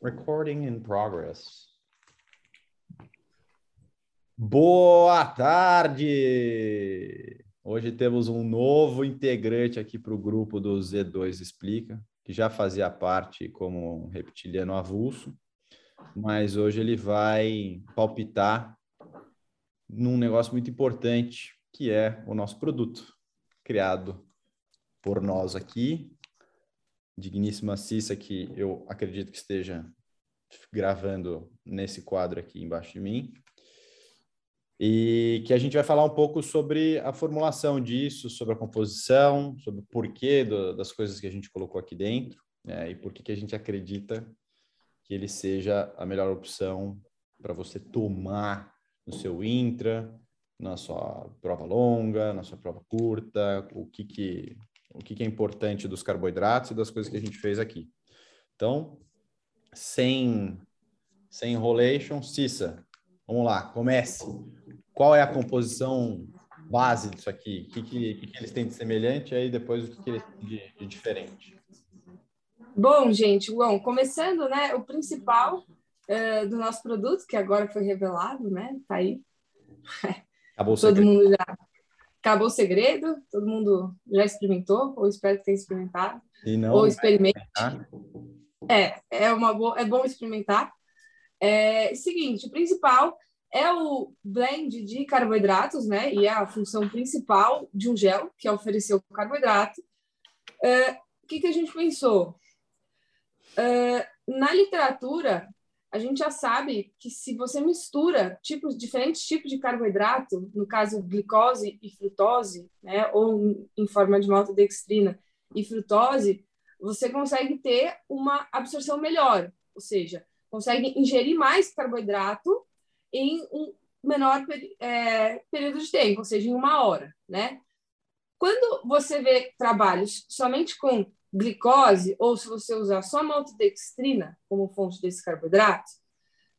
Recording in progress. Boa tarde! Hoje temos um novo integrante aqui para o grupo do Z2 Explica, que já fazia parte como um reptiliano avulso, mas hoje ele vai palpitar num negócio muito importante, que é o nosso produto, criado por nós aqui, digníssima Cissa, que eu acredito que esteja gravando nesse quadro aqui embaixo de mim, e que a gente vai falar um pouco sobre a formulação disso, sobre a composição, sobre o porquê do, das coisas que a gente colocou aqui dentro, né, e por que a gente acredita que ele seja a melhor opção para você tomar no seu intra, na sua prova longa, na sua prova curta, o que que o que, que é importante dos carboidratos e das coisas que a gente fez aqui. Então, sem, sem enrolation, Cissa, vamos lá, comece. Qual é a composição base disso aqui? O que, que, que eles têm de semelhante e aí depois o que, que eles têm de, de diferente? Bom, gente, bom, começando, né, o principal uh, do nosso produto, que agora foi revelado, né, tá aí. Acabou Todo mundo já acabou o segredo, todo mundo já experimentou, ou espero que tenha experimentado, não, ou experimente. É, é, uma boa, é bom experimentar. É, seguinte, o principal é o blend de carboidratos, né? E é a função principal de um gel, que é oferecer o carboidrato. É, o que, que a gente pensou? É, na literatura, a gente já sabe que se você mistura tipos diferentes tipos de carboidrato, no caso glicose e frutose, né, ou em forma de maltodextrina e frutose, você consegue ter uma absorção melhor, ou seja, consegue ingerir mais carboidrato em um menor é, período de tempo, ou seja, em uma hora, né? Quando você vê trabalhos somente com glicose, ou se você usar só maltodextrina como fonte desse carboidrato,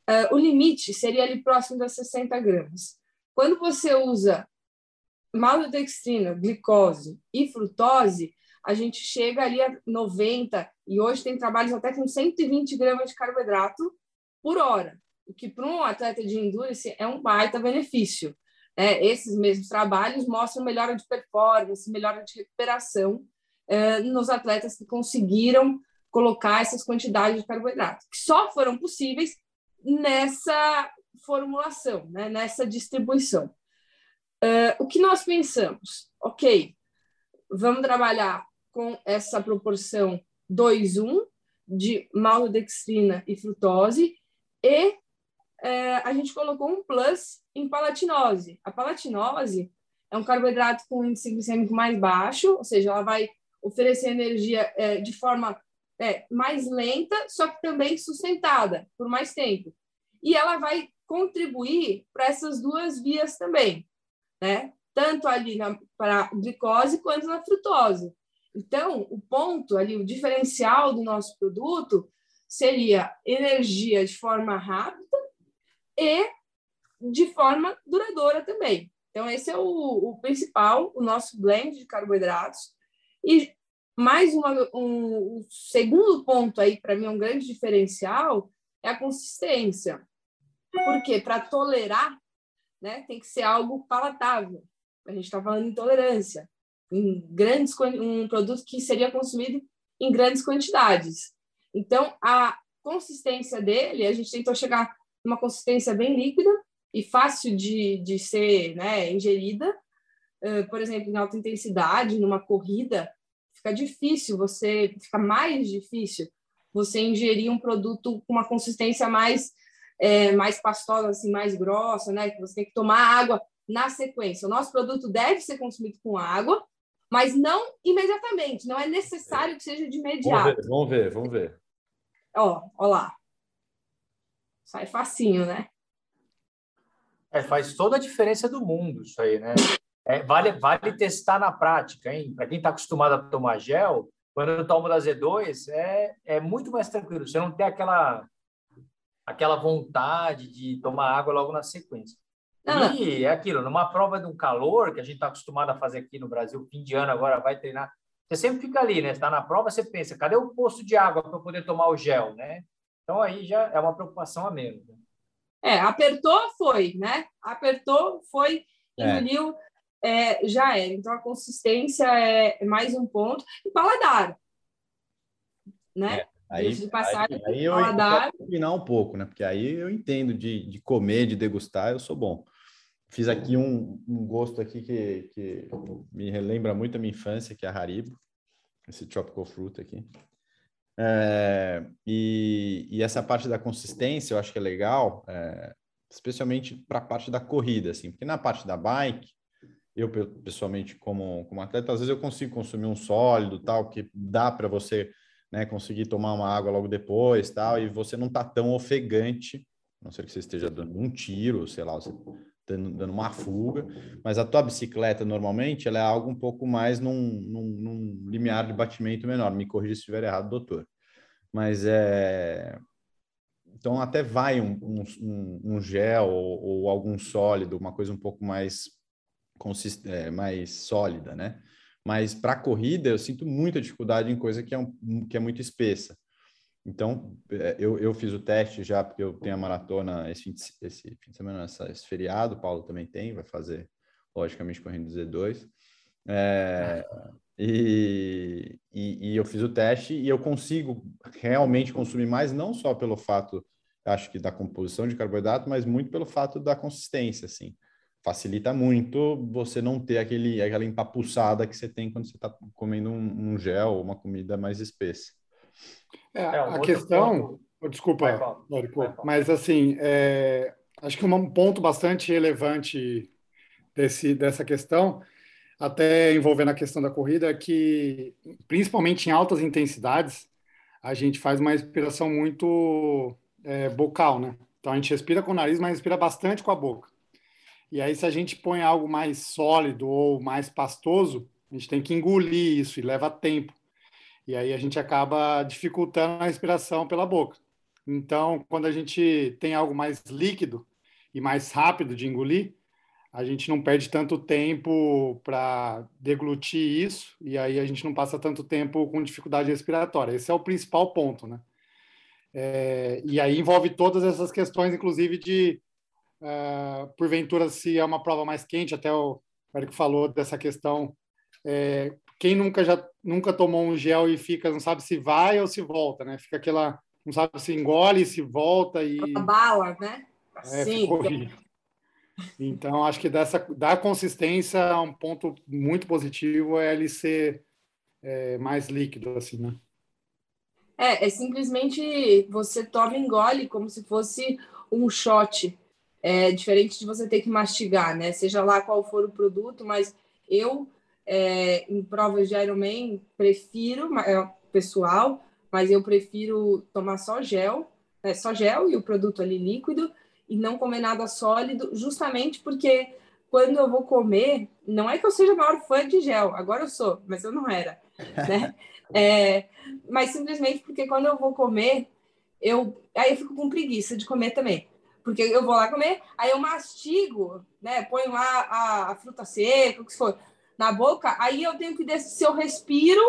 uh, o limite seria ali próximo das 60 gramas. Quando você usa maltodextrina, glicose e frutose, a gente chega ali a 90, e hoje tem trabalhos até com 120 gramas de carboidrato por hora, o que para um atleta de endurance é um baita benefício. É, esses mesmos trabalhos mostram melhora de performance, melhora de recuperação eh, nos atletas que conseguiram colocar essas quantidades de carboidrato, que só foram possíveis nessa formulação, né, nessa distribuição. Uh, o que nós pensamos? Ok, vamos trabalhar com essa proporção 2-1 de maltodextrina e frutose e uh, a gente colocou um plus em palatinose. A palatinose é um carboidrato com índice glicêmico mais baixo, ou seja, ela vai oferecer energia é, de forma é, mais lenta, só que também sustentada por mais tempo. E ela vai contribuir para essas duas vias também, né? Tanto ali para a glicose quanto na frutose. Então, o ponto ali, o diferencial do nosso produto seria energia de forma rápida e de forma duradoura também. Então, esse é o, o principal, o nosso blend de carboidratos, e mais uma, um, um segundo ponto aí, para mim, um grande diferencial é a consistência. Porque para tolerar, né, tem que ser algo palatável. A gente está falando de intolerância. Em grandes, um produto que seria consumido em grandes quantidades. Então, a consistência dele, a gente tentou chegar numa consistência bem líquida e fácil de, de ser né, ingerida, por exemplo, em alta intensidade, numa corrida, fica difícil você, fica mais difícil você ingerir um produto com uma consistência mais é, mais pastosa, assim, mais grossa, né? Que você tem que tomar água na sequência. O nosso produto deve ser consumido com água, mas não imediatamente. Não é necessário que seja de imediato. Vamos ver, vamos ver, vamos ver. Ó, ó lá. Sai facinho, né? É, faz toda a diferença do mundo isso aí, né? É, vale, vale testar na prática, hein? Para quem está acostumado a tomar gel, quando eu tomo da Z2, é, é muito mais tranquilo. Você não tem aquela, aquela vontade de tomar água logo na sequência. Ah. E é aquilo, numa prova de um calor, que a gente está acostumado a fazer aqui no Brasil, fim de ano agora vai treinar, você sempre fica ali, né? Está na prova, você pensa, cadê o posto de água para eu poder tomar o gel, né? Então aí já é uma preocupação a menos. Né? É, apertou, foi, né? Apertou, foi, é. engoliu, é. Já era. Então a consistência é mais um ponto. E paladar, né? É. Aí, de passagem, aí, aí eu paladar... combinar um pouco, né? Porque aí eu entendo de, de comer, de degustar, eu sou bom. Fiz aqui um, um gosto aqui que, que me relembra muito a minha infância, que é a Haribo, esse tropical fruit aqui. É, e, e, essa parte da consistência eu acho que é legal, é, especialmente para a parte da corrida, assim, porque na parte da bike, eu pessoalmente como, como atleta, às vezes eu consigo consumir um sólido, tal, que dá para você né, conseguir tomar uma água logo depois, tal, e você não está tão ofegante, a não ser que você esteja dando um tiro, sei lá, você dando, dando uma fuga, mas a tua bicicleta normalmente ela é algo um pouco mais num, num, num limiar de batimento menor. Me corrija se estiver errado, doutor. Mas é então até vai um, um, um gel ou, ou, algum sólido, uma coisa um pouco mais consist... É, mais sólida, né? Mas para corrida eu sinto muita dificuldade em coisa que é, um, que é muito espessa. Então, é, eu, eu fiz o teste já, porque eu tenho a maratona esse fim de, esse fim de semana, essa, esse feriado, o Paulo também tem, vai fazer, logicamente, correndo Z2. É, e, e, e, eu fiz o teste e eu consigo realmente consumir mais, não só pelo fato, acho que da composição de carboidrato, mas muito pelo fato da consistência, assim. Facilita muito você não ter aquele, aquela empapuçada que você tem quando você está comendo um, um gel, uma comida mais espessa. É, é um a questão, ponto... desculpa, mas assim, é, acho que um ponto bastante relevante desse, dessa questão, até envolvendo a questão da corrida, é que, principalmente em altas intensidades, a gente faz uma respiração muito é, bocal, né? Então a gente respira com o nariz, mas respira bastante com a boca. E aí, se a gente põe algo mais sólido ou mais pastoso, a gente tem que engolir isso e leva tempo. E aí a gente acaba dificultando a respiração pela boca. Então, quando a gente tem algo mais líquido e mais rápido de engolir, a gente não perde tanto tempo para deglutir isso e aí a gente não passa tanto tempo com dificuldade respiratória. Esse é o principal ponto, né? É, e aí envolve todas essas questões, inclusive de, uh, porventura, se é uma prova mais quente, até o Eric falou dessa questão é, quem nunca já nunca tomou um gel e fica não sabe se vai ou se volta, né? Fica aquela não sabe se engole, se volta e a bala, né? É, Sim. Então acho que dessa da consistência um ponto muito positivo é ele ser é, mais líquido assim, né? É, é simplesmente você toma e engole como se fosse um shot. É diferente de você ter que mastigar, né? Seja lá qual for o produto, mas eu é, em provas de Ironman, prefiro, é, pessoal, mas eu prefiro tomar só gel, né, só gel e o produto ali líquido, e não comer nada sólido, justamente porque quando eu vou comer, não é que eu seja maior fã de gel, agora eu sou, mas eu não era, né? É, mas simplesmente porque quando eu vou comer, eu aí eu fico com preguiça de comer também. Porque eu vou lá comer, aí eu mastigo, né? Ponho lá a, a fruta seca, o que for na boca, aí eu tenho que decidir se eu respiro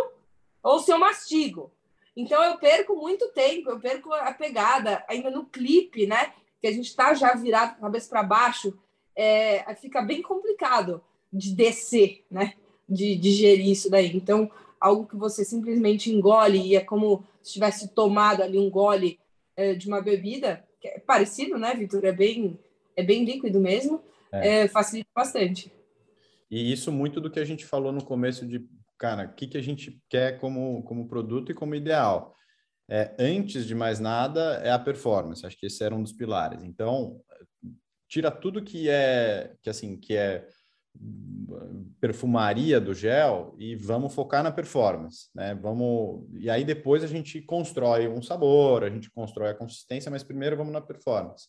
ou se eu mastigo. Então eu perco muito tempo, eu perco a pegada ainda no clipe, né? Que a gente está já virado cabeça para baixo, é, fica bem complicado de descer, né? De digerir isso daí. Então, algo que você simplesmente engole e é como se tivesse tomado ali um gole é, de uma bebida, parecido, né, Vitor? É bem, é bem líquido mesmo, é. É, facilita bastante. E isso muito do que a gente falou no começo de, cara, o que, que a gente quer como, como produto e como ideal. É, antes de mais nada, é a performance. Acho que esse era um dos pilares. Então, tira tudo que é, que assim, que é perfumaria do gel e vamos focar na performance, né? Vamos e aí depois a gente constrói um sabor, a gente constrói a consistência, mas primeiro vamos na performance.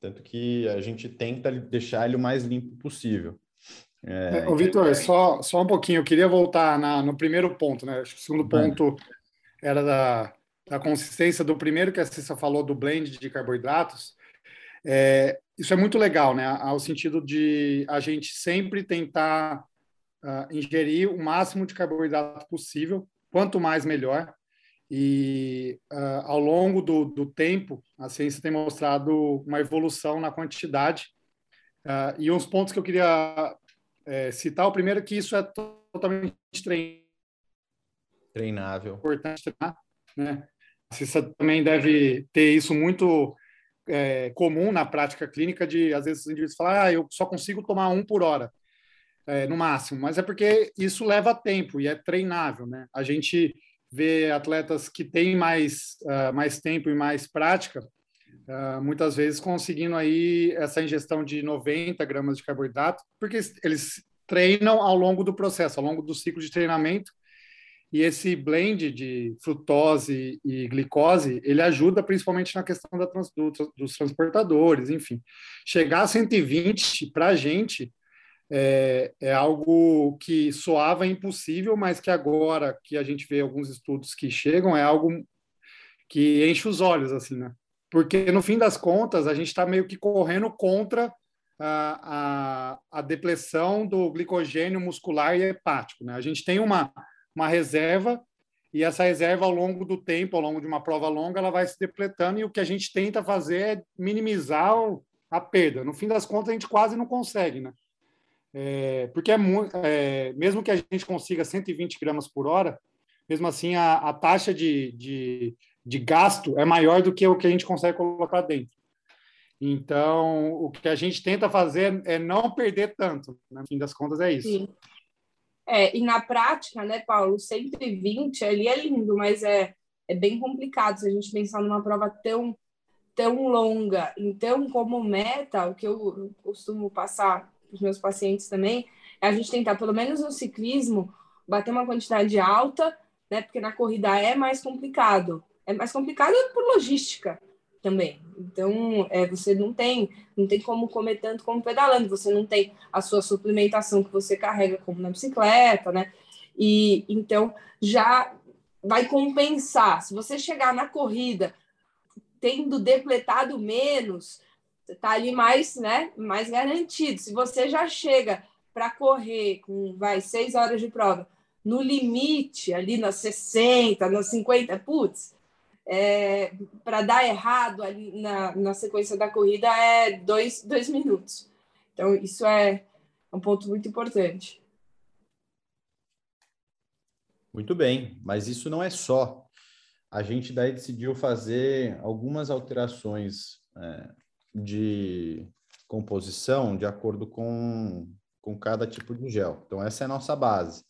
Tanto que a gente tenta deixar ele o mais limpo possível. É, Ô, Vitor, só, só um pouquinho, eu queria voltar na, no primeiro ponto, né? Acho que o segundo ponto era da, da consistência do primeiro que a Cissa falou do blend de carboidratos. É, isso é muito legal, né? Ao sentido de a gente sempre tentar uh, ingerir o máximo de carboidrato possível, quanto mais melhor. E uh, ao longo do, do, tempo, a ciência tem mostrado uma evolução na quantidade. Uh, e uns pontos que eu queria é, citar: o primeiro, é que isso é totalmente treinável. Importante treinar, né? A ciência também deve ter isso muito é, comum na prática clínica, de às vezes os indivíduos falam, ah, eu só consigo tomar um por hora. É, no máximo, mas é porque isso leva tempo e é treinável, né? A gente ver atletas que têm mais, uh, mais tempo e mais prática, uh, muitas vezes conseguindo aí essa ingestão de 90 gramas de carboidrato, porque eles treinam ao longo do processo, ao longo do ciclo de treinamento, e esse blend de frutose e glicose, ele ajuda principalmente na questão da trans, do, dos transportadores, enfim. Chegar a 120 para a gente é, é, algo que soava impossível, mas que agora que a gente vê alguns estudos que chegam, é algo que enche os olhos, assim, né? Porque, no fim das contas, a gente está meio que correndo contra a, a, a, depressão do glicogênio muscular e hepático, né? A gente tem uma, uma reserva e essa reserva, ao longo do tempo, ao longo de uma prova longa, ela vai se depletando e o que a gente tenta fazer é minimizar a perda. No fim das contas, a gente quase não consegue, né? É, porque é, é, mesmo que a gente consiga 120 gramas por hora, mesmo assim a, a taxa de, de, de, gasto é maior do que o que a gente consegue colocar dentro. Então, o que a gente tenta fazer é não perder tanto. Né? No fim das contas, é isso. Sim. É, e na prática, né, Paulo, 120 ali é lindo, mas é, é bem complicado se a gente pensar numa prova tão, tão longa. Então, como meta, o que eu costumo passar os meus pacientes também, é a gente tentar, pelo menos no ciclismo, bater uma quantidade alta, né? Porque na corrida é mais complicado. É mais complicado por logística também. Então, é, você não tem, não tem como comer tanto como pedalando, você não tem a sua suplementação que você carrega como na bicicleta, né? E então já vai compensar. Se você chegar na corrida tendo depletado menos, você tá ali mais, né, mais garantido. Se você já chega para correr com, vai, seis horas de prova, no limite, ali nas 60, nas 50, putz, é, para dar errado ali na, na sequência da corrida é dois, dois minutos. Então, isso é um ponto muito importante. Muito bem, mas isso não é só. A gente daí decidiu fazer algumas alterações é, de composição de acordo com, com cada tipo de gel. Então, essa é a nossa base.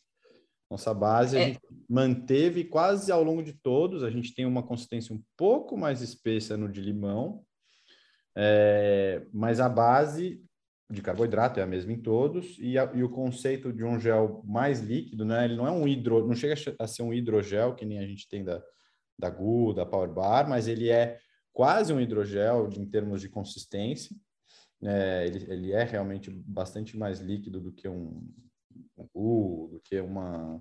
Nossa base a é. gente manteve quase ao longo de todos. A gente tem uma consistência um pouco mais espessa no de limão, é, mas a base de carboidrato é a mesma em todos e, a, e, o conceito de um gel mais líquido, né? Ele não é um hidro, não chega a ser um hidrogel que nem a gente tem da da GU, da Power Bar, mas ele é quase um hidrogel em termos de consistência. É, ele, ele, é realmente bastante mais líquido do que um do que uma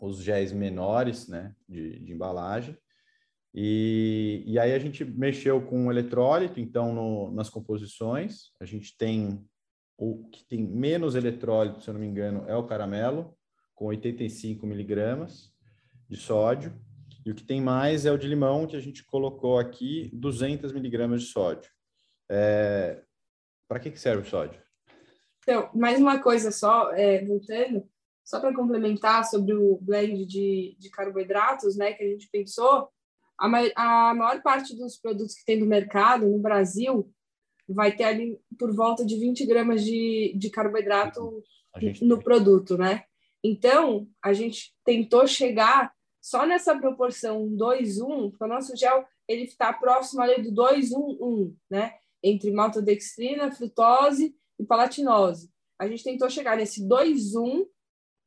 os géis menores né, de, de embalagem. E, e, aí a gente mexeu com o eletrólito, então, no, nas composições. A gente tem o que tem menos eletrólito, se eu não me engano, é o caramelo, com 85 miligramas de sódio. E o que tem mais é o de limão, que a gente colocou aqui 200 miligramas de sódio. É... Para que, que serve o sódio? Então, mais uma coisa só, é, voltando, só para complementar sobre o blend de, de carboidratos, né, que a gente pensou, a, a maior parte dos produtos que tem no mercado, no Brasil, vai ter ali por volta de 20 gramas de, de carboidrato no tem. produto, né? Então, a gente tentou chegar só nessa proporção 2-1, porque o nosso gel ele está próximo ali do 2-1-1, né? Entre maltodextrina, frutose e palatinose. A gente tentou chegar nesse 2-1,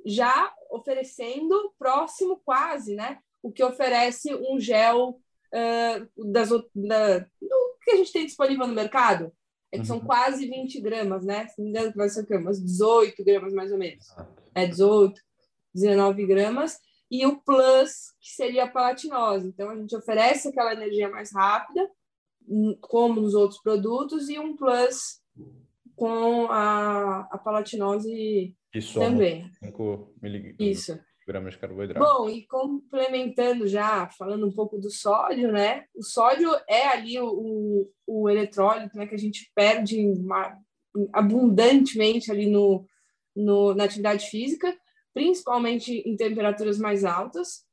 já oferecendo próximo quase, né? O que oferece um gel uh, das, da, do que a gente tem disponível no mercado. É que uhum. são quase 20 gramas, né? Se não me engano, vai ser o quê? Umas 18 gramas mais ou menos. É 18, 19 gramas e o plus, que seria a palatinose. Então, a gente oferece aquela energia mais rápida, hum, como nos outros produtos, e um plus com a, a palatinose também. 5 miligramas. Isso. gramas de carboidrato. Bom, e complementando já, falando um pouco do sódio, né? O sódio é ali o, o, o eletrólito né, que a gente perde uma, abundantemente ali no, no, na atividade física, principalmente em temperaturas mais altas.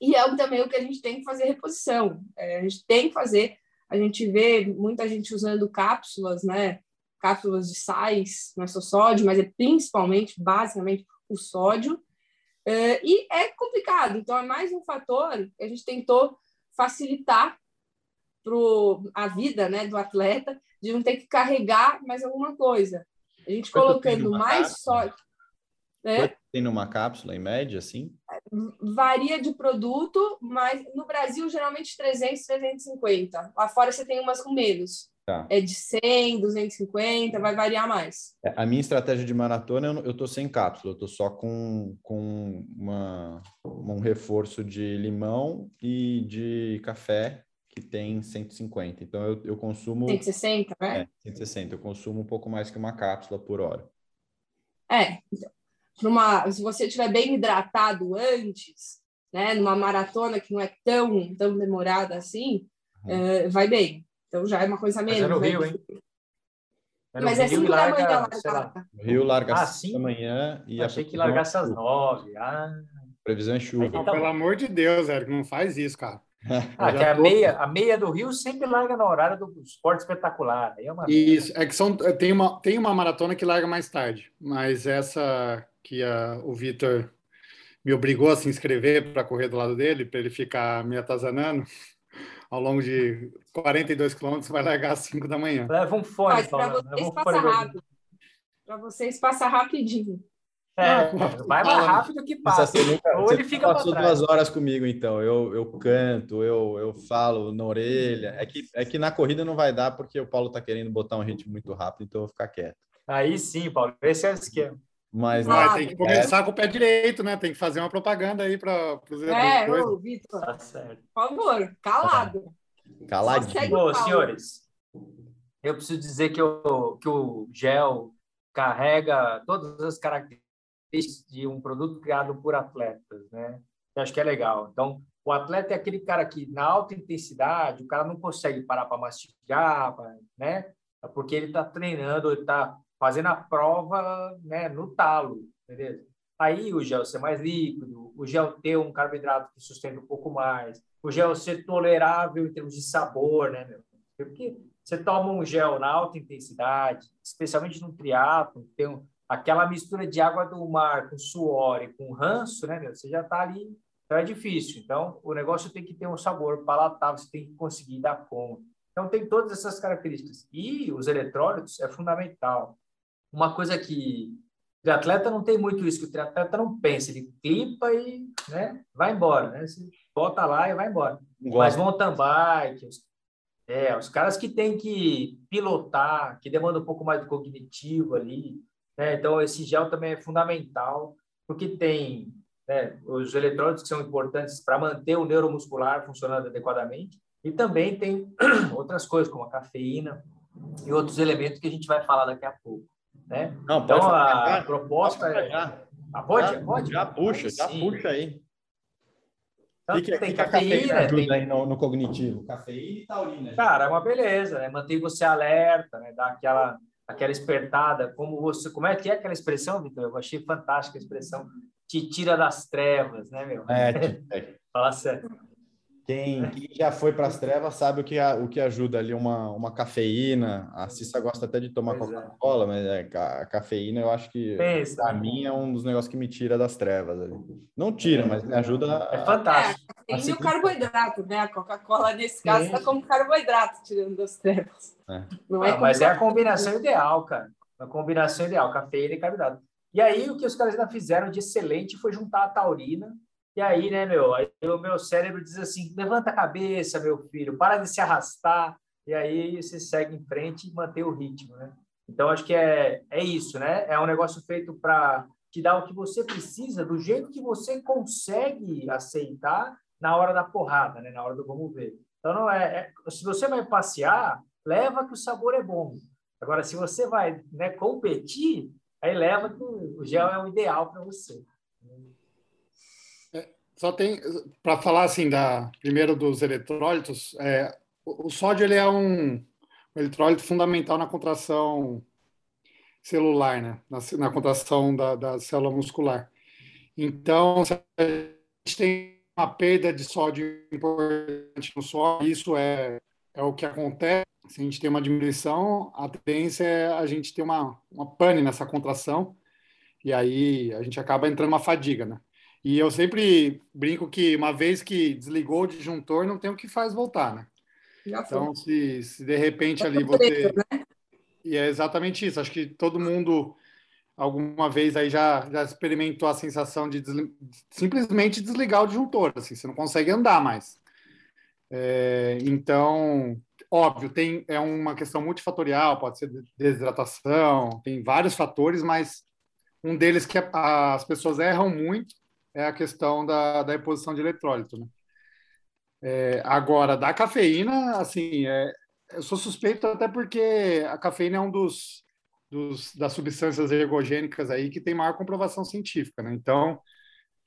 E é também o que a gente tem que fazer reposição. É, a gente tem que fazer. A gente vê muita gente usando cápsulas, né? Cápsulas de sais, não é só sódio, mas é principalmente, basicamente, o sódio. É, e é complicado. Então, é mais um fator que a gente tentou facilitar para a vida né, do atleta, de não ter que carregar mais alguma coisa. A gente colocando mais sódio. Né? Tem numa cápsula, em média, assim? Varia de produto, mas no Brasil, geralmente 300, 350. Lá fora você tem umas com menos. Tá. É de 100, 250, vai variar mais. É, a minha estratégia de maratona, eu estou sem cápsula, eu estou só com, com uma, um reforço de limão e de café que tem 150. Então eu, eu consumo. 160, né? É, 160. Eu consumo um pouco mais que uma cápsula por hora. É. Uma, se você estiver bem hidratado antes, né, numa maratona que não é tão, tão demorada assim, uhum. é, vai bem. Então já é uma coisa menos. Mas é no né? Rio, hein? É Mas é 5 da manhã larga. O Rio larga às 5 da manhã e Achei que largasse às 9. Ah. Previsão é chuva. Não, pelo amor de Deus, Érico, não faz isso, cara. Ah, que a, meia, a meia do Rio sempre larga na horária do esporte espetacular. é uma... Isso, é que são, tem, uma, tem uma maratona que larga mais tarde, mas essa que a, o Vitor me obrigou a se inscrever para correr do lado dele, para ele ficar me atazanando, ao longo de 42 quilômetros, vai largar às 5 da manhã. Leva um fone, Para vocês, passa rápido. Para vocês, passa rapidinho. É, vai mais rápido que passa. Nunca, Ou ele fica passou duas horas comigo, então. Eu, eu canto, eu, eu falo na orelha. É que, é que na corrida não vai dar, porque o Paulo tá querendo botar um ritmo muito rápido, então eu vou ficar quieto. Aí sim, Paulo. Esse é o esquema. Mas, ah, tem que começar é... com o pé direito, né? Tem que fazer uma propaganda aí para os É, ô, Vitor. Tá certo. Por favor, calado. Caladinho. Ô, senhores, eu preciso dizer que o, que o gel carrega todas as características de um produto criado por atletas, né? Eu acho que é legal. Então, o atleta é aquele cara que, na alta intensidade, o cara não consegue parar para mastigar, né? Porque ele está treinando, ele está fazendo a prova né, no talo, beleza? Aí o gel ser mais líquido, o gel ter um carboidrato que sustenta um pouco mais, o gel ser tolerável em termos de sabor, né, meu? Porque você toma um gel na alta intensidade, especialmente no triatlo, tem aquela mistura de água do mar com suor e com ranço, né, meu? Você já está ali, então é difícil. Então, o negócio tem que ter um sabor palatável, você tem que conseguir dar conta. Então, tem todas essas características. E os eletrólitos é fundamental. Uma coisa que o triatleta não tem muito isso, que o triatleta não pensa, ele clipa e né, vai embora, né? Você bota lá e vai embora. Mas mountain bike, os, é, os caras que têm que pilotar, que demandam um pouco mais do cognitivo ali, né? Então, esse gel também é fundamental, porque tem né, os eletrólitos que são importantes para manter o neuromuscular funcionando adequadamente, e também tem outras coisas, como a cafeína e outros elementos que a gente vai falar daqui a pouco. Né? Não, então, a, proposta é... Ah, pode? Já, pode? Já puxa, já puxa aí. Então, que, tem que cafeína, cafeína ajuda tem... aí no, no, cognitivo. Cafeína e taurina. Cara, é uma beleza, né? Mantém você alerta, né? Dá aquela aquela espertada, como você, como é que é aquela expressão, Vitor? Eu achei fantástica a expressão, te tira das trevas, né, meu? É, é. Fala sério. Quem, quem, já foi para as trevas sabe o que, o que ajuda ali uma, uma cafeína. A Cissa gosta até de tomar é. Coca-Cola, é. mas é, a, cafeína eu acho que para mim é um dos negócios que me tira das trevas. Ali. Não tira, mas me ajuda. É fantástico. É, tem o carboidrato, né? A Coca-Cola, nesse caso, está como carboidrato tirando das trevas. É. Não é ah, mas é a combinação ideal, cara. A combinação ideal, cafeína e carboidrato. E aí, o que os caras ainda fizeram de excelente foi juntar a taurina e aí, né, meu, aí o meu cérebro diz assim: levanta a cabeça, meu filho, para de se arrastar. E aí você segue em frente e mantém o ritmo, né? Então, acho que é, é isso, né? É um negócio feito para te dar o que você precisa, do jeito que você consegue aceitar na hora da porrada, né? Na hora do vamos ver. Então, não é, é se você vai passear, leva que o sabor é bom. Agora, se você vai né, competir, aí leva que o gel é o ideal para você. Só tem para falar assim da primeiro dos eletrólitos, é, o, o sódio ele é um, um eletrólito fundamental na contração celular, né? Na, na contração da, da célula muscular. Então, se a gente tem uma perda de sódio importante no sódio, isso é, é o que acontece. Se a gente tem uma diminuição, a tendência é a gente ter uma, uma pane nessa contração, e aí a gente acaba entrando uma fadiga, né? E eu sempre brinco que uma vez que desligou o disjuntor, não tem o que faz voltar, né? Então, se, se de repente ali você. Né? E é exatamente isso. Acho que todo mundo alguma vez aí já, já experimentou a sensação de desli... simplesmente desligar o disjuntor, assim, você não consegue andar mais. É, então, óbvio, tem é uma questão multifatorial, pode ser desidratação, tem vários fatores, mas um deles que as pessoas erram muito é a questão da, da reposição de eletrólito, né? É, agora, da cafeína, assim, é, eu sou suspeito até porque a cafeína é um dos, dos das substâncias ergogênicas aí que tem maior comprovação científica, né? Então,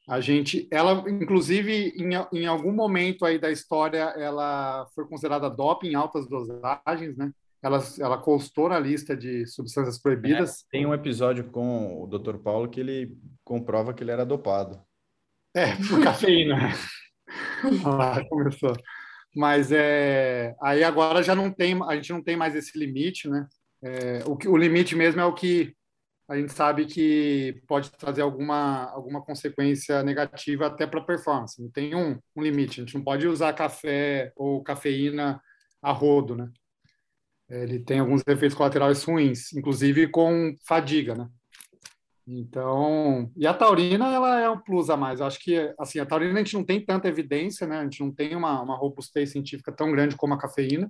a gente, ela, inclusive, em, em algum momento aí da história, ela foi considerada doping em altas dosagens, né? Ela, ela constou na lista de substâncias proibidas. É, tem um episódio com o Dr. Paulo que ele comprova que ele era dopado. É, por cafeína. Lá começou. Mas é, aí agora já não tem, a gente não tem mais esse limite, né? É, o, o limite mesmo é o que a gente sabe que pode trazer alguma, alguma consequência negativa até para a performance. Não tem um, um limite. A gente não pode usar café ou cafeína a rodo, né? Ele tem alguns efeitos colaterais ruins, inclusive com fadiga, né? Então, e a taurina, ela é um plus a mais. Eu acho que, assim, a taurina a gente não tem tanta evidência, né? A gente não tem uma, uma robustez científica tão grande como a cafeína,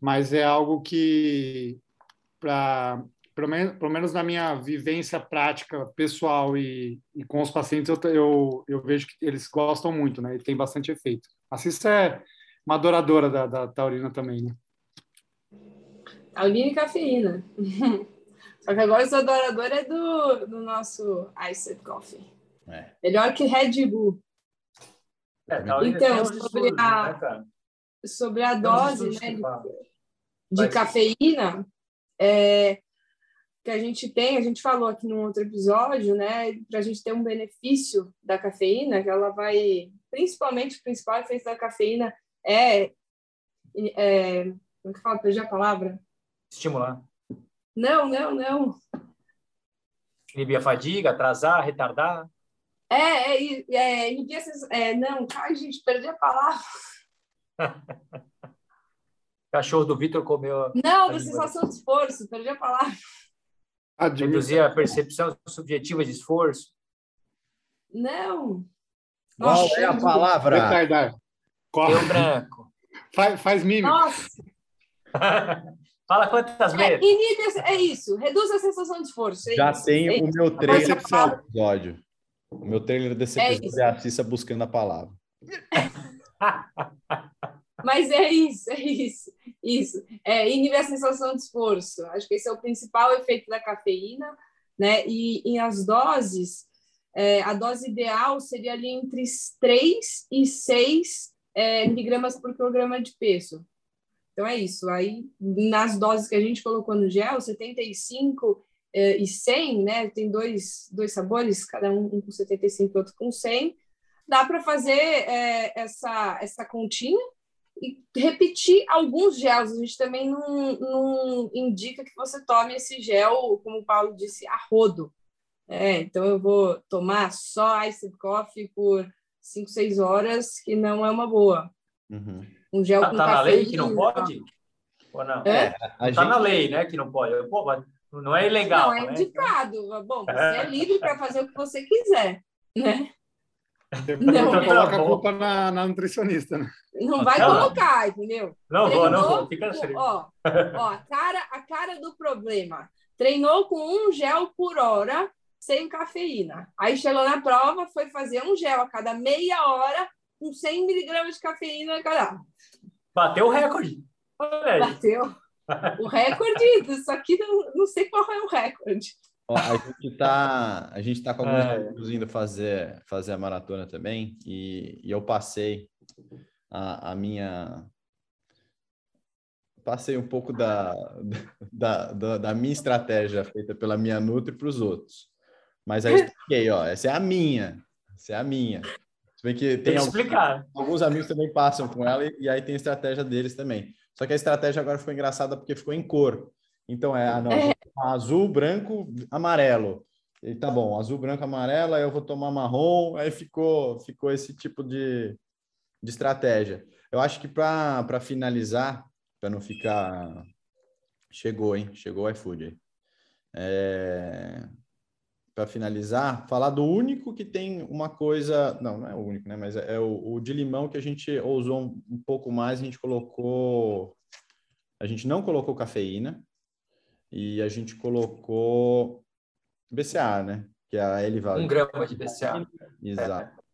mas é algo que, para pelo, menos, pelo menos na minha vivência prática pessoal e, e com os pacientes, eu, eu, eu, vejo que eles gostam muito, né? E tem bastante efeito. A Cissa é uma adoradora da, da taurina também, né? Taurina e cafeína. Só que agora eu sou adoradora do, do nosso Iced Coffee. É. Melhor que Red Bull. É, então, sobre a, né, sobre a dose né, de, de cafeína, é, que a gente tem, a gente falou aqui no outro episódio, né, para a gente ter um benefício da cafeína, que ela vai, principalmente, o principal efeito da cafeína é, é como é que fala, perdi a palavra? Estimular. Não, não, não. Inibir a fadiga, atrasar, retardar. É, é, é inibir essas. É, não, ai, gente, perdi a palavra. Cachorro do Vitor comeu. Não, da sensação de esforço, perdi a palavra. Reduzir a percepção subjetiva de esforço. Não. Qual Nossa, é a palavra? Retardar. Deu branco. Faz, faz mímica. Nossa. Fala quantas é, vezes. Inibe, é isso, reduz a sensação de esforço. É Já isso, tem é o meu trailer desse episódio. O meu trailer desse é episódio é, é a Cissa buscando a palavra. Mas é isso, é isso, isso. É, inibe a sensação de esforço. Acho que esse é o principal efeito da cafeína, né? E em as doses, é, a dose ideal seria ali entre 3 e 6 é, miligramas por quilograma de peso. Então é isso. Aí, nas doses que a gente colocou no gel, 75 eh, e 100, né? Tem dois, dois sabores, cada um, um com 75 e outro com 100. Dá para fazer eh, essa, essa continha e repetir alguns gels. A gente também não, não indica que você tome esse gel, como o Paulo disse, a rodo. É, então eu vou tomar só iced coffee por 5, 6 horas, que não é uma boa. Uhum. Um gel tá, com tá na lei que não pode? Ou não? É? Tá gente... na lei, né, que não pode. Pô, não é ilegal. Não, é né? indicado. Bom, você é livre para fazer o que você quiser, né? Depois não, você coloca a culpa na, na, nutricionista, né? Não vai não. colocar, entendeu? Não Treinou, vou, não vou. Fica assim. Ó, ó, a cara, a cara do problema. Treinou com um gel por hora, sem cafeína. Aí chegou na prova, foi fazer um gel a cada meia hora, com 100 miligramas de cafeína cada. Bateu o recorde. Bateu. O recorde, isso aqui não, não sei qual é o recorde. Ó, a gente está a gente tá com alguns é. amigos indo fazer fazer a maratona também e, e eu passei a, a minha passei um pouco da, da, da, da minha estratégia feita pela minha Nutri para os outros. Mas aí expliquei, ó, essa é a minha, essa é a minha. Se bem que tem, tem alguns, alguns, amigos também passam com ela e, e, aí tem a estratégia deles também. Só que a estratégia agora ficou engraçada porque ficou em cor. Então é, ah, não, é. azul, branco, amarelo. E tá bom, azul, branco, amarelo, aí eu vou tomar marrom, aí ficou, ficou esse tipo de, de estratégia. Eu acho que para finalizar, para não ficar. Chegou, hein? Chegou o iFood aí. É... Para finalizar, falar do único que tem uma coisa. Não, não é o único, né? Mas é, é o, o de limão que a gente usou um, um pouco mais, a gente colocou. A gente não colocou cafeína e a gente colocou BCA, né? Que é a L Um grama de BCA. Exato.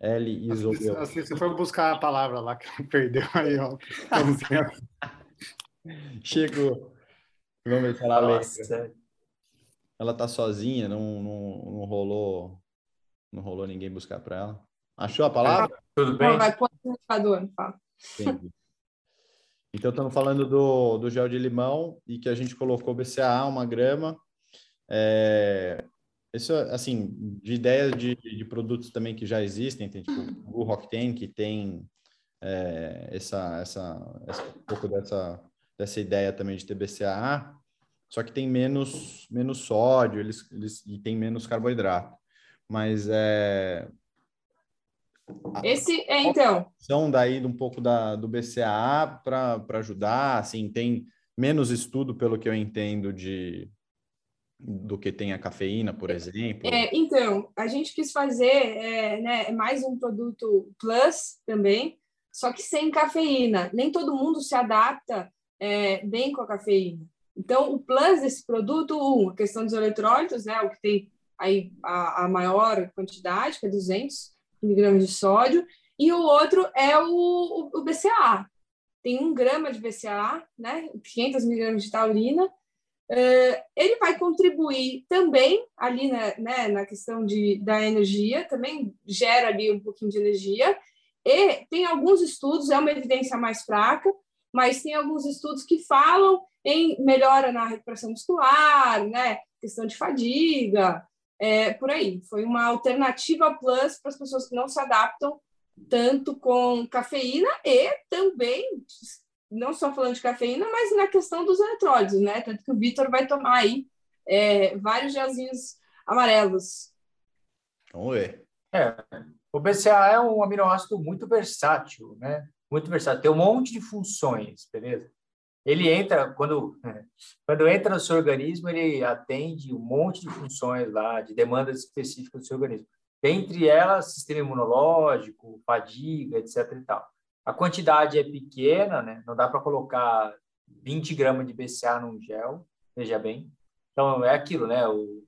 L isobel. Assim, você foi buscar a palavra lá que perdeu aí, ó. Chegou. Vamos ver se ela lembra. Ela tá sozinha, não, não, não rolou não rolou ninguém buscar para ela. Achou a palavra? Tudo bem? Vai pôr no fala. Entendi. Então, estamos falando do, do gel de limão e que a gente colocou BCAA, uma grama. É, isso, assim, de ideias de, de produtos também que já existem, tem tipo o Rockten, que tem é, essa, essa, essa, um pouco dessa, dessa ideia também de TBCAA, só que tem menos, menos sódio eles, eles, e tem menos carboidrato. Mas é. Esse é então. São daí um pouco da, do BCAA para ajudar, assim, tem menos estudo, pelo que eu entendo, de, do que tem a cafeína, por exemplo? É, então, a gente quis fazer é, né, mais um produto plus também, só que sem cafeína. Nem todo mundo se adapta é, bem com a cafeína. Então, o plus desse produto, um, a questão dos eletrólitos, né, o que tem aí a, a maior quantidade, que é 200 miligramas de sódio, e o outro é o, o, o BCAA. Tem um grama de BCAA, né, 500 miligramas de taurina, Uh, ele vai contribuir também ali na, né, na questão de, da energia, também gera ali um pouquinho de energia, e tem alguns estudos, é uma evidência mais fraca, mas tem alguns estudos que falam em melhora na recuperação muscular, né, questão de fadiga, é, por aí. Foi uma alternativa plus para as pessoas que não se adaptam tanto com cafeína e também não só falando de cafeína, mas na questão dos eletrólitos, né? Tanto que o Vitor vai tomar aí é, vários gelzinhos amarelos. Vamos ver. É, o BCA é um aminoácido muito versátil, né? Muito versátil. Tem um monte de funções, beleza? Ele entra, quando, quando entra no seu organismo, ele atende um monte de funções lá, de demandas específicas do seu organismo. Dentre elas, sistema imunológico, fadiga, etc. e tal. A quantidade é pequena, né? Não dá para colocar 20 gramas de BCA num gel, veja bem. Então, é aquilo, né? O,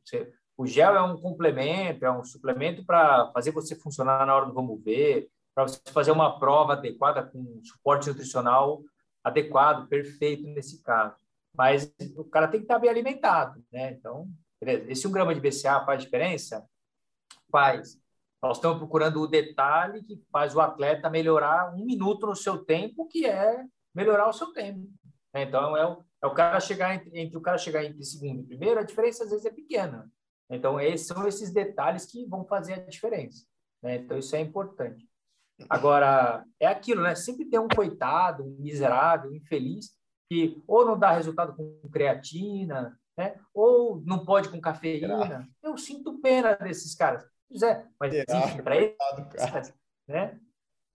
o gel é um complemento, é um suplemento para fazer você funcionar na hora do vamos ver, para você fazer uma prova adequada com suporte nutricional adequado, perfeito nesse caso. Mas o cara tem que estar bem alimentado, né? Então, beleza. Esse um grama de BCA faz diferença? Faz. Nós estamos procurando o detalhe que faz o atleta melhorar um minuto no seu tempo, que é melhorar o seu tempo. Então, é o, é o cara chegar entre, entre, o cara chegar entre segundo e primeiro, a diferença às vezes é pequena. Então, esses são esses detalhes que vão fazer a diferença. Né? Então, isso é importante. Agora, é aquilo, né? Sempre tem um coitado, um miserável, um infeliz, que ou não dá resultado com creatina, né? ou não pode com cafeína. Eu sinto pena desses caras. Zé, mas enfim, para ele, né?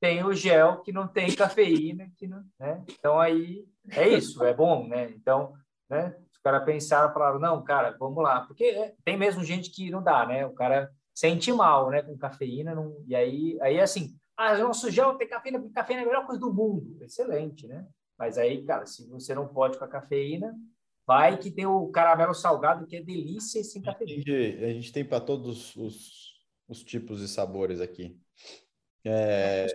Tem o gel que não tem cafeína, que não, né? Então aí é isso, é bom, né? Então, né? Os caras pensaram, falaram, não, cara, vamos lá, porque é, tem mesmo gente que não dá, né? O cara sente mal, né? Com cafeína, não... e aí, aí é assim, ah, nosso gel tem cafeína, porque cafeína é a melhor coisa do mundo, excelente, né? Mas aí, cara, se você não pode com a cafeína, vai que tem o caramelo salgado que é delícia e sem cafeína. A gente tem para todos os os tipos e sabores aqui. É...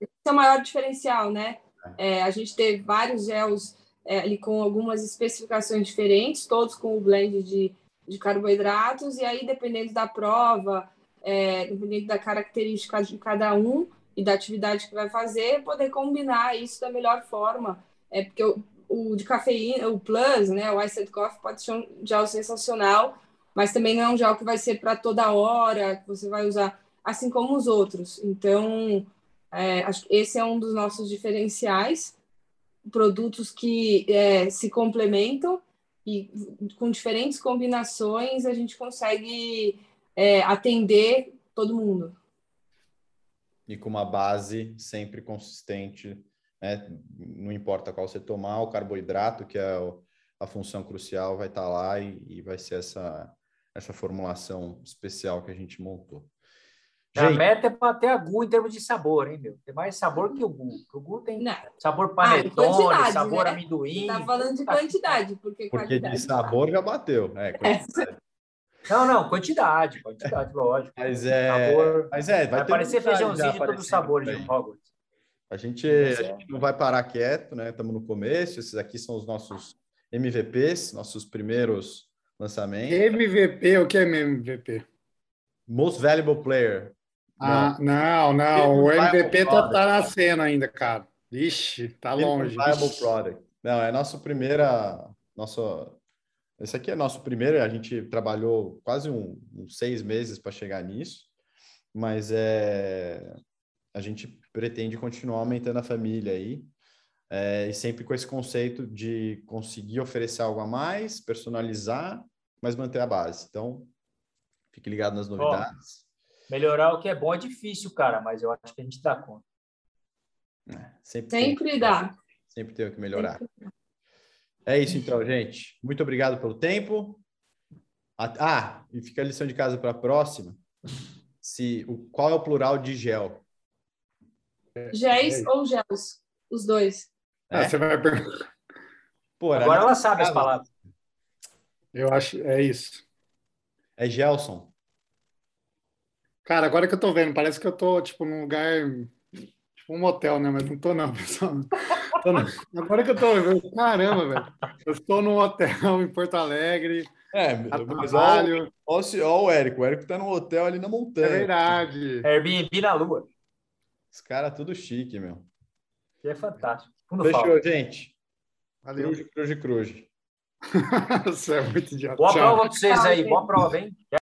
Esse é o maior diferencial, né? É, a gente teve vários gels é, ali com algumas especificações diferentes, todos com o blend de de carboidratos, e aí, dependendo da prova, é, dependendo da característica de cada um e da atividade que vai fazer, poder combinar isso da melhor forma. É porque o, o de cafeína, o Plus, né, o Iced Coffee pode ser um gel sensacional, mas também não é um gel que vai ser para toda hora, que você vai usar, assim como os outros. Então, é, acho que esse é um dos nossos diferenciais, produtos que é, se complementam e com diferentes combinações a gente consegue é, atender todo mundo. E com uma base sempre consistente, né? não importa qual você tomar, o carboidrato, que é a função crucial, vai estar lá e, e vai ser essa, essa formulação especial que a gente montou. A meta é bater a Gu em termos de sabor, hein, meu? Tem mais sabor que o Gu. O Gu tem não. sabor panetone, ah, sabor né? amendoim. Tá falando de quantidade, porque, porque de sabor já bateu. É, Não, não, quantidade, quantidade, lógico. Mas é, sabor, mas é vai, vai parecer feijãozinho de todos os sabores de Hogwarts. A gente, a gente não vai parar quieto, né? Estamos no começo. Esses aqui são os nossos MVPs, nossos primeiros lançamentos. MVP, o que é MVP? Most Valuable Player. Ah, não, não. O MVP tá, tá nascendo ainda, cara. Ixi, tá longe. Viable Product. Não, é nosso primeira. Nosso, esse aqui é nosso primeiro. A gente trabalhou quase um, uns seis meses para chegar nisso, mas é, a gente pretende continuar aumentando a família aí. É, e sempre com esse conceito de conseguir oferecer algo a mais, personalizar, mas manter a base. Então, fique ligado nas novidades. Melhorar o que é bom é difícil, cara, mas eu acho que a gente dá conta. É, sempre sempre tem, dá. Sempre tem o que melhorar. É isso então, gente. Muito obrigado pelo tempo. Ah, e fica a lição de casa para a próxima. Se, o, qual é o plural de gel? Géis é ou gels? Os dois. Ah, é? você vai perguntar. Agora ela sabe as palavras. Eu acho, é isso. É Gelson. Cara, agora que eu tô vendo, parece que eu tô, tipo, num lugar, tipo um motel, né? Mas não tô não, pessoal. Agora que eu tô vendo, caramba, velho. Eu estou num hotel em Porto Alegre. É, mas olha, olha, o Érico. O Érico tá num hotel ali na montanha. É verdade. Airbnb na lua. Os caras tudo chique, meu. Que é fantástico. Fundo Fechou, fala. gente. Valeu. Cruz, cruz, cruz. Você é muito idiota. Boa prova pra vocês aí. Boa prova, hein?